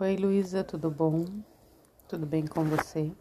Oi, Luísa, tudo bom? Tudo bem com você?